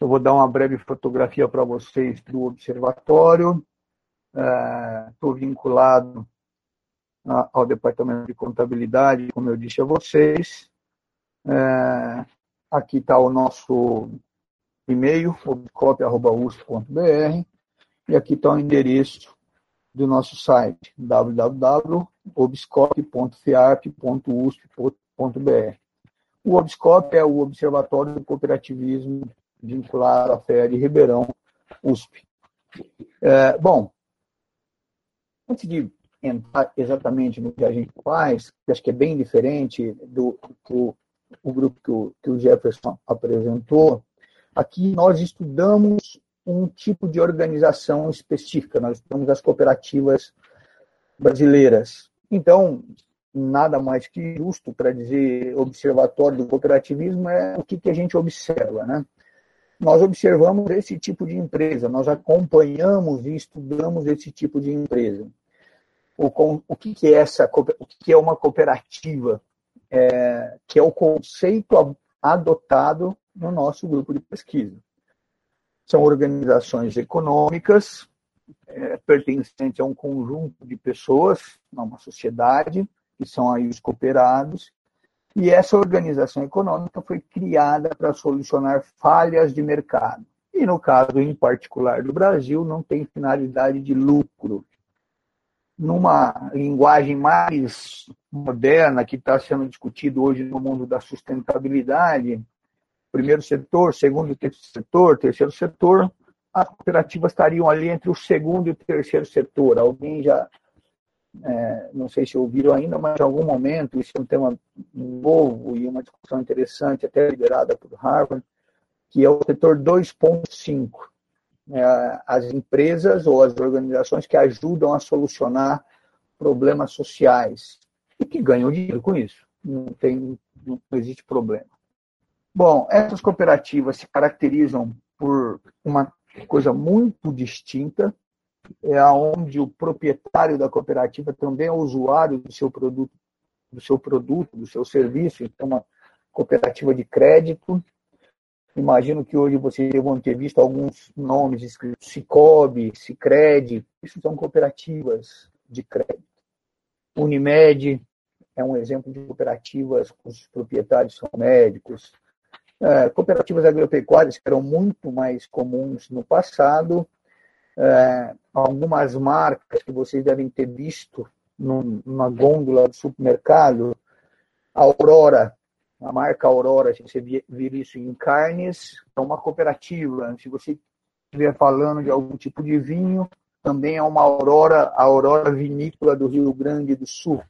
Eu vou dar uma breve fotografia para vocês do observatório. Estou é, vinculado ao departamento de contabilidade, como eu disse a vocês. É, aqui está o nosso e-mail, obscop.usp.br, e aqui está o endereço do nosso site, www.obscop.fiarp.usp.br. O Obscop é o Observatório do Cooperativismo vinculado à FEA de Ribeirão, USP. É, bom, antes de entrar exatamente no que a gente faz, que acho que é bem diferente do, do, do grupo que o, que o Jefferson apresentou, aqui nós estudamos um tipo de organização específica, nós estudamos as cooperativas brasileiras. Então, nada mais que justo para dizer observatório do cooperativismo é o que, que a gente observa, né? Nós observamos esse tipo de empresa, nós acompanhamos e estudamos esse tipo de empresa. O, o que, que é essa, o que é uma cooperativa, é, que é o conceito adotado no nosso grupo de pesquisa. São organizações econômicas é, pertencentes a um conjunto de pessoas, a uma sociedade, que são aí os cooperados, e essa organização econômica foi criada para solucionar falhas de mercado. E no caso em particular do Brasil, não tem finalidade de lucro. Numa linguagem mais moderna que está sendo discutido hoje no mundo da sustentabilidade, primeiro setor, segundo e terceiro setor, terceiro setor, as cooperativas estariam ali entre o segundo e o terceiro setor. Alguém já é, não sei se ouviram ainda, mas em algum momento, isso é um tema novo e uma discussão interessante, até liderada por Harvard, que é o setor 2.5. É, as empresas ou as organizações que ajudam a solucionar problemas sociais e que ganham dinheiro com isso. Não, tem, não existe problema. Bom, essas cooperativas se caracterizam por uma coisa muito distinta, é onde o proprietário da cooperativa também é usuário do seu produto, do seu produto, do seu serviço, então uma cooperativa de crédito. Imagino que hoje vocês vão ter visto alguns nomes escritos Cicobi, Cicred, isso são cooperativas de crédito. Unimed é um exemplo de cooperativas cujos proprietários são médicos. É, cooperativas agropecuárias que eram muito mais comuns no passado, é, algumas marcas que vocês devem ter visto numa gôndola do supermercado. Aurora, a marca Aurora, se você vir isso em carnes, é uma cooperativa. Se você estiver falando de algum tipo de vinho, também é uma Aurora, a Aurora Vinícola do Rio Grande do Sul.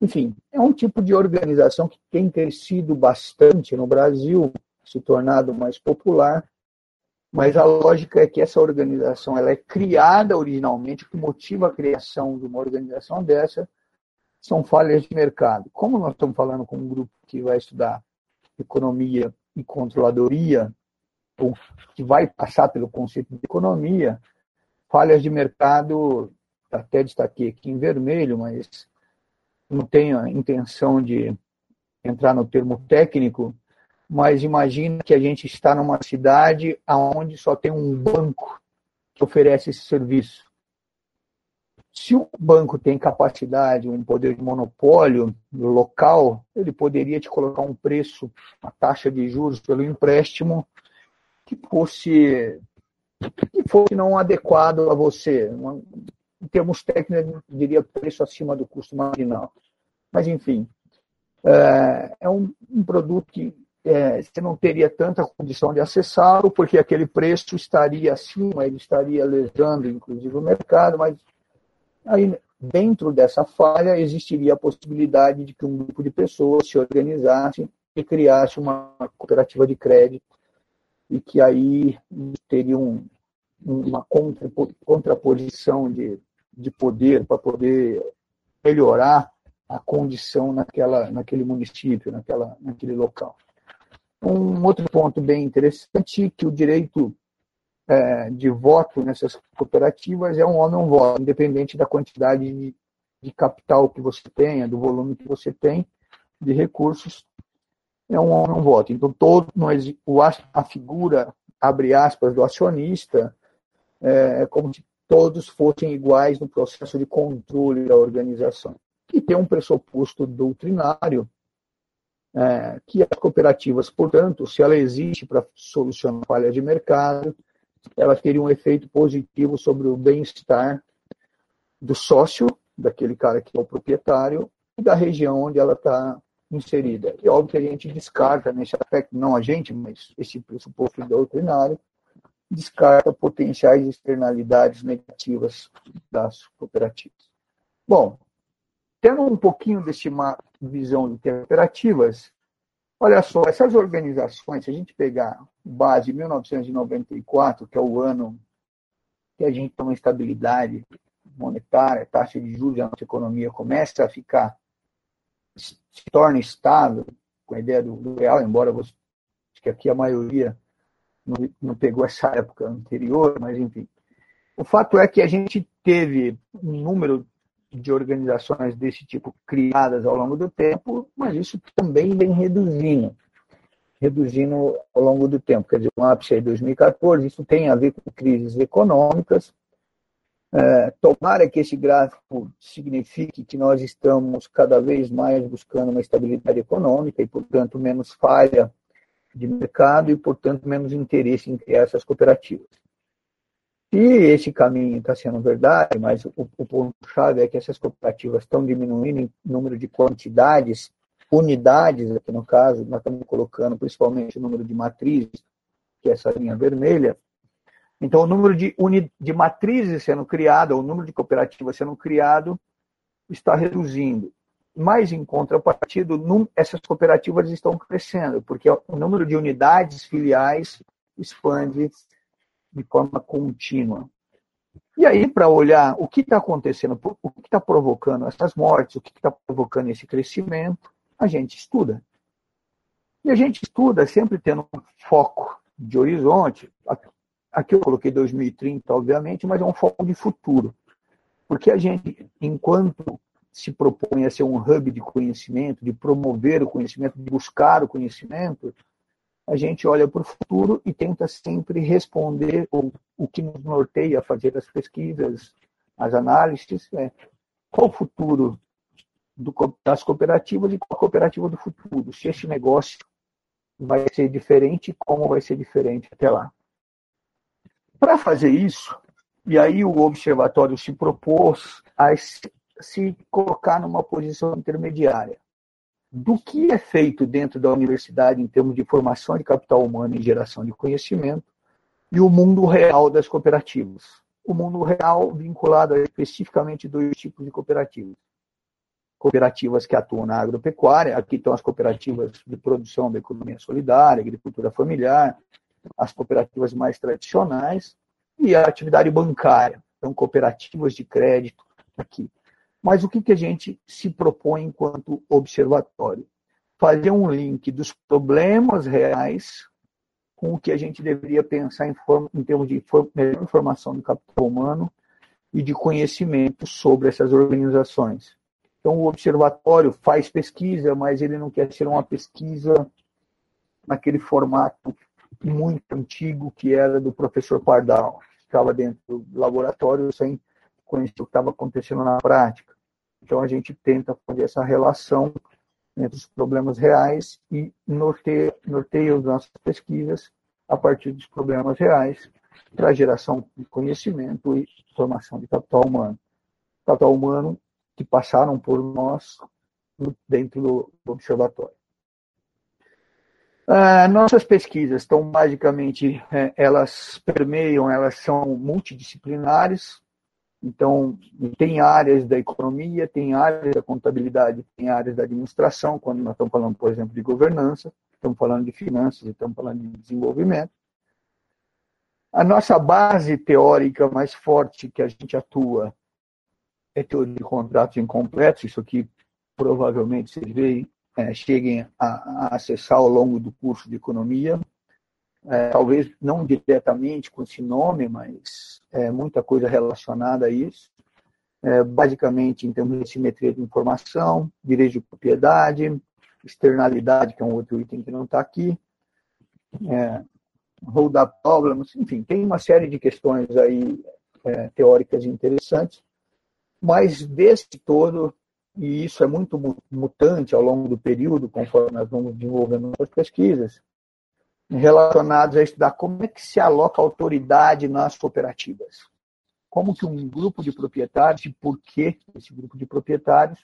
Enfim, é um tipo de organização que tem crescido bastante no Brasil, se tornado mais popular, mas a lógica é que essa organização ela é criada originalmente, o que motiva a criação de uma organização dessa são falhas de mercado. Como nós estamos falando com um grupo que vai estudar economia e controladoria, ou que vai passar pelo conceito de economia, falhas de mercado, até destaquei aqui em vermelho, mas não tenho a intenção de entrar no termo técnico, mas imagina que a gente está numa cidade onde só tem um banco que oferece esse serviço. Se o banco tem capacidade, um poder de monopólio local, ele poderia te colocar um preço, uma taxa de juros pelo empréstimo que fosse que fosse não adequado a você. Em termos técnicos, eu diria preço acima do custo marginal. Mas, enfim, é, é um, um produto que é, você não teria tanta condição de acessá-lo, porque aquele preço estaria acima, ele estaria lesando, inclusive, o mercado, mas aí, dentro dessa falha, existiria a possibilidade de que um grupo de pessoas se organizasse e criasse uma cooperativa de crédito e que aí teria um, uma contraposição de, de poder para poder melhorar a condição naquela, naquele município, naquela, naquele local. Um outro ponto bem interessante que o direito é, de voto nessas cooperativas é um homem um voto, independente da quantidade de, de capital que você tenha, do volume que você tem de recursos, é um homem um voto. Então todo não, a figura abre aspas, do acionista, é, como se todos fossem iguais no processo de controle da organização. E tem um pressuposto doutrinário é, que as cooperativas, portanto, se ela existe para solucionar falhas de mercado, ela teria um efeito positivo sobre o bem-estar do sócio, daquele cara que é o proprietário, e da região onde ela está inserida. E óbvio que a gente descarta nesse aspecto, não a gente, mas esse pressuposto doutrinário, descarta potenciais externalidades negativas das cooperativas. Bom, tendo um pouquinho desse visão de cooperativas, olha só, essas organizações, se a gente pegar base 1994, que é o ano que a gente tem uma estabilidade monetária, taxa de juros, a nossa economia começa a ficar, se torna estável, com a ideia do, do real, embora você, acho que aqui a maioria não, não pegou essa época anterior, mas enfim. O fato é que a gente teve um número de organizações desse tipo criadas ao longo do tempo, mas isso também vem reduzindo, reduzindo ao longo do tempo. Quer dizer, o ápice é 2014, isso tem a ver com crises econômicas. É, tomara que esse gráfico signifique que nós estamos cada vez mais buscando uma estabilidade econômica e, portanto, menos falha de mercado e, portanto, menos interesse em criar essas cooperativas. Se esse caminho está sendo verdade, mas o, o ponto-chave é que essas cooperativas estão diminuindo em número de quantidades, unidades, aqui no caso, nós estamos colocando principalmente o número de matrizes, que é essa linha vermelha. Então, o número de, uni, de matrizes sendo criado, o número de cooperativas sendo criado, está reduzindo. Mas, em contrapartida, essas cooperativas estão crescendo, porque o número de unidades filiais expande de forma contínua. E aí, para olhar o que está acontecendo, o que está provocando essas mortes, o que está provocando esse crescimento, a gente estuda. E a gente estuda sempre tendo um foco de horizonte. Aqui eu coloquei 2030, obviamente, mas é um foco de futuro. Porque a gente, enquanto se propõe a ser um hub de conhecimento, de promover o conhecimento, de buscar o conhecimento, a gente olha para o futuro e tenta sempre responder o, o que nos norteia a fazer as pesquisas, as análises, é, qual o futuro do, das cooperativas e qual a cooperativa do futuro, se esse negócio vai ser diferente e como vai ser diferente até lá. Para fazer isso, e aí o observatório se propôs a se colocar numa posição intermediária do que é feito dentro da universidade em termos de formação de capital humano e geração de conhecimento e o mundo real das cooperativas. O mundo real vinculado a especificamente dois tipos de cooperativas. Cooperativas que atuam na agropecuária, aqui estão as cooperativas de produção da economia solidária, agricultura familiar, as cooperativas mais tradicionais e a atividade bancária, então cooperativas de crédito aqui. Mas o que, que a gente se propõe enquanto observatório? Fazer um link dos problemas reais com o que a gente deveria pensar em, em termos de melhor informação do capital humano e de conhecimento sobre essas organizações. Então, o observatório faz pesquisa, mas ele não quer ser uma pesquisa naquele formato muito antigo que era do professor Pardal. Ficava dentro do laboratório sem conhecer o que estava acontecendo na prática. Então, a gente tenta fazer essa relação entre os problemas reais e norteia, norteia as nossas pesquisas a partir dos problemas reais para geração de conhecimento e formação de capital humano. Capital humano que passaram por nós dentro do, observatório. Ah, nossas pesquisas estão basicamente, é, elas permeiam, elas são multidisciplinares, então, tem áreas da economia, tem áreas da contabilidade, tem áreas da administração, quando nós estamos falando, por exemplo, de governança, estamos falando de finanças, estamos falando de desenvolvimento. A nossa base teórica mais forte que a gente atua é teoria de contratos incompletos, isso aqui provavelmente vocês veem, é, cheguem a, a acessar ao longo do curso de economia, é, talvez não diretamente com esse nome, mas é, muita coisa relacionada a isso. É, basicamente, em termos de simetria de informação, direito de propriedade, externalidade, que é um outro item que não está aqui, é, hold up problems, enfim, tem uma série de questões aí é, teóricas interessantes, mas desse todo, e isso é muito mutante ao longo do período, conforme nós vamos desenvolvendo nossas pesquisas, relacionados a estudar como é que se aloca autoridade nas cooperativas. Como que um grupo de proprietários, e por que esse grupo de proprietários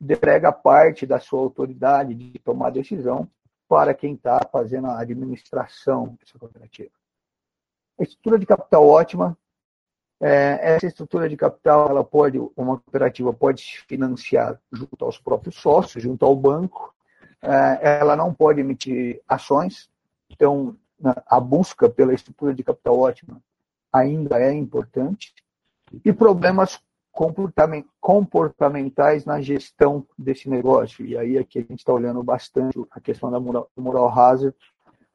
delega parte da sua autoridade de tomar decisão para quem está fazendo a administração dessa cooperativa. A estrutura de capital ótima. É, essa estrutura de capital, ela pode, uma cooperativa pode se financiar junto aos próprios sócios, junto ao banco. É, ela não pode emitir ações. Então, a busca pela estrutura de capital ótima ainda é importante. E problemas comportamentais na gestão desse negócio. E aí aqui a gente está olhando bastante a questão da moral, moral hazard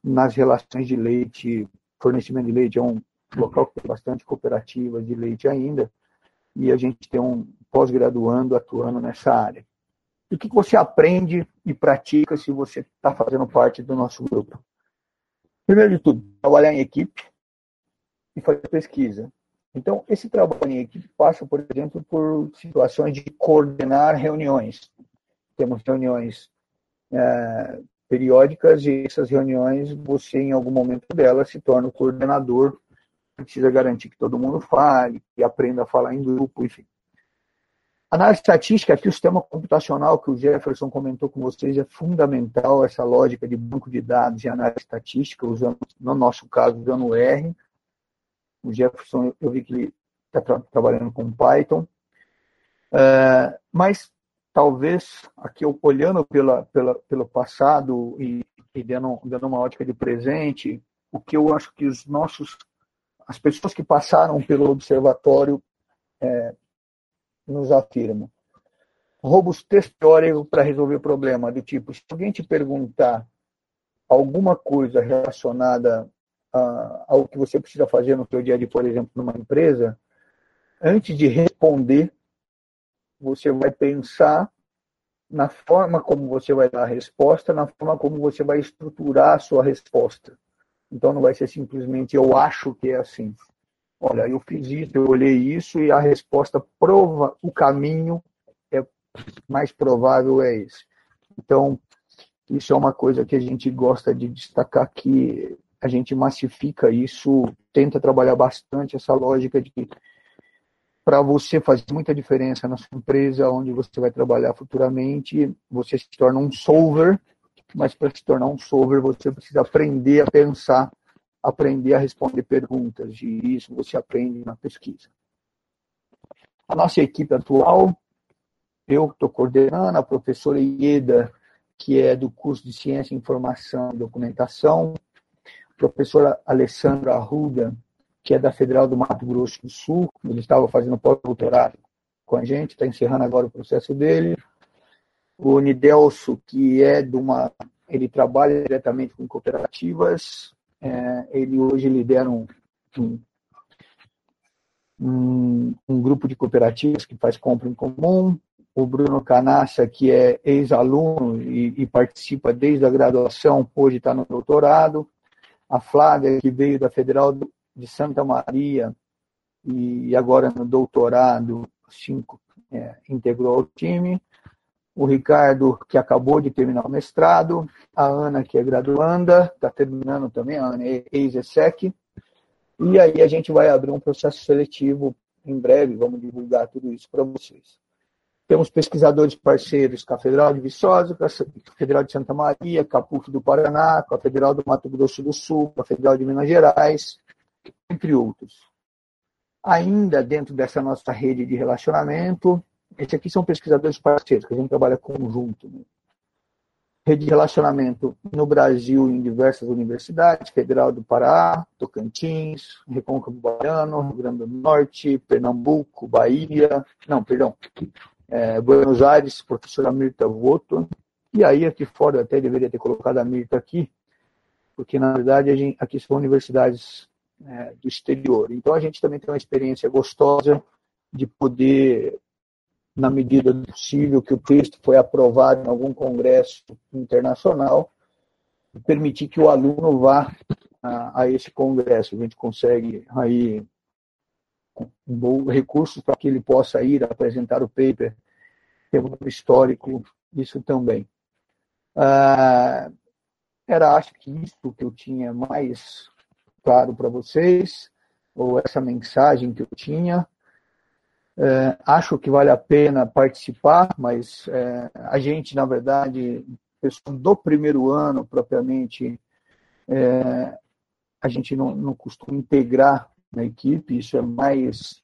nas relações de leite, fornecimento de leite. É um local que tem bastante cooperativas de leite ainda, e a gente tem um pós-graduando atuando nessa área. E o que você aprende e pratica se você está fazendo parte do nosso grupo? Primeiro de tudo, trabalhar em equipe e fazer pesquisa. Então, esse trabalho em equipe passa, por exemplo, por situações de coordenar reuniões. Temos reuniões é, periódicas e essas reuniões, você, em algum momento delas, se torna o coordenador, precisa garantir que todo mundo fale, que aprenda a falar em grupo, enfim. Análise estatística, aqui o sistema computacional que o Jefferson comentou com vocês é fundamental, essa lógica de banco de dados e análise estatística, usando, no nosso caso, usando o R. O Jefferson, eu vi que ele está tra trabalhando com Python. É, mas talvez, aqui olhando pela, pela, pelo passado e, e dando, dando uma ótica de presente, o que eu acho que os nossos, as pessoas que passaram pelo observatório é, nos afirmam. Robustez teórico para resolver o problema, do tipo, se alguém te perguntar alguma coisa relacionada ao que você precisa fazer no seu dia a dia, por exemplo, numa empresa, antes de responder, você vai pensar na forma como você vai dar a resposta, na forma como você vai estruturar a sua resposta. Então não vai ser simplesmente eu acho que é assim. Olha, eu fiz isso, eu olhei isso e a resposta prova o caminho é mais provável é esse. Então isso é uma coisa que a gente gosta de destacar que a gente massifica isso, tenta trabalhar bastante essa lógica de que para você fazer muita diferença na sua empresa, onde você vai trabalhar futuramente, você se torna um solver, mas para se tornar um solver, você precisa aprender a pensar, aprender a responder perguntas, e isso você aprende na pesquisa. A nossa equipe atual, eu estou coordenando, a professora Ieda, que é do curso de Ciência, Informação e Documentação, professora Alessandra Arruda, que é da Federal do Mato Grosso do Sul, ele estava fazendo pós-doutorado com a gente, está encerrando agora o processo dele. O Nidelso, que é de uma. Ele trabalha diretamente com cooperativas, é, ele hoje lidera um, um, um, grupo de cooperativas que faz compra em comum. O Bruno Canassa, que é ex-aluno e, e participa desde a graduação, hoje está no doutorado a Flávia, que veio da Federal de Santa Maria e agora no doutorado, cinco, é, integrou o time. O Ricardo, que acabou de terminar o mestrado. A Ana, que é graduanda, está terminando também, a Ana é ex-ESEC. E aí a gente vai abrir um processo seletivo em breve, vamos divulgar tudo isso para vocês. Temos pesquisadores parceiros a Federal de Viçosa, a Federal de Santa Maria, com a PUC do Paraná, a Federal do Mato Grosso do Sul, a Federal de Minas Gerais, entre outros. Ainda dentro dessa nossa rede de relacionamento, esses aqui são pesquisadores parceiros, que a gente trabalha conjunto. Né? Rede de relacionamento no Brasil em diversas universidades, Federal do Pará, Tocantins, Recôncavo Baiano, Rio Grande do Norte, Pernambuco, Bahia, não, perdão, é, Buenos Aires, professora Mirta Voto, e aí aqui fora eu até deveria ter colocado a Mirta aqui, porque na verdade gente, aqui são universidades é, do exterior. Então a gente também tem uma experiência gostosa de poder, na medida do possível que o texto foi aprovado em algum congresso internacional, permitir que o aluno vá a, a esse congresso. A gente consegue aí um bom recurso para que ele possa ir apresentar o paper, ter um histórico, isso também. Ah, era, acho que isso que eu tinha mais claro para vocês, ou essa mensagem que eu tinha. É, acho que vale a pena participar, mas é, a gente, na verdade, pessoal do primeiro ano, propriamente, é, a gente não, não costuma integrar na equipe, isso é mais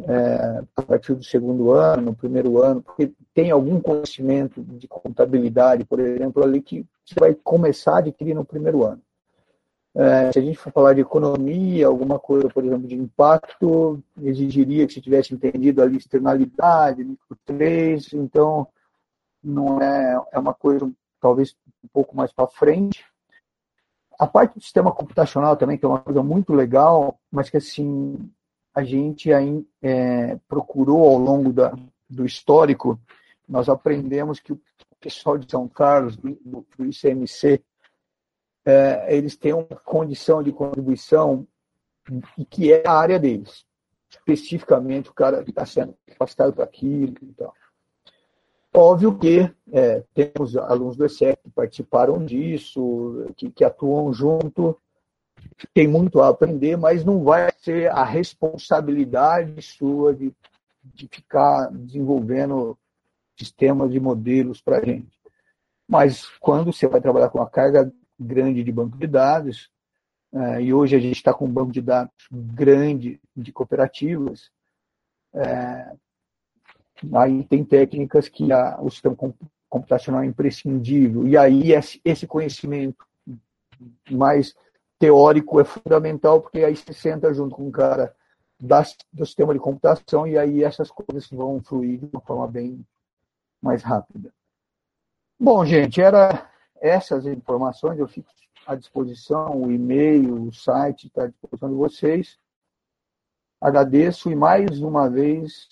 é, a partir do segundo ano, no primeiro ano, porque tem algum conhecimento de contabilidade, por exemplo, ali que você vai começar a adquirir no primeiro ano. É, se a gente for falar de economia, alguma coisa, por exemplo, de impacto, exigiria que você tivesse entendido ali externalidade, micro 3, então não é, é uma coisa talvez um pouco mais para frente. A parte do sistema computacional também, que é uma coisa muito legal, mas que assim a gente aí, é, procurou ao longo da, do histórico, nós aprendemos que o pessoal de São Carlos, do, do ICMC, é, eles têm uma condição de contribuição que é a área deles. Especificamente, o cara está sendo capacitado para aquilo e tal. Óbvio que é, temos alunos do ESEC que participaram disso, que, que atuam junto, tem muito a aprender, mas não vai ser a responsabilidade sua de, de ficar desenvolvendo sistemas de modelos para a gente. Mas quando você vai trabalhar com uma carga grande de banco de dados, é, e hoje a gente está com um banco de dados grande de cooperativas, é, aí tem técnicas que a, o sistema computacional é imprescindível. E aí esse conhecimento mais teórico é fundamental, porque aí você senta junto com um cara das, do sistema de computação e aí essas coisas vão fluir de uma forma bem mais rápida. Bom, gente, era essas informações, eu fico à disposição, o e-mail, o site está à disposição de vocês. Agradeço e mais uma vez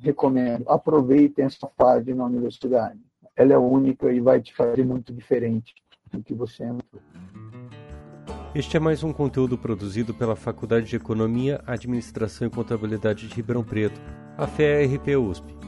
recomendo, aproveitem essa fase na universidade. Ela é única e vai te fazer muito diferente do que você entrou. Este é mais um conteúdo produzido pela Faculdade de Economia, Administração e Contabilidade de Ribeirão Preto, a FEARP USP.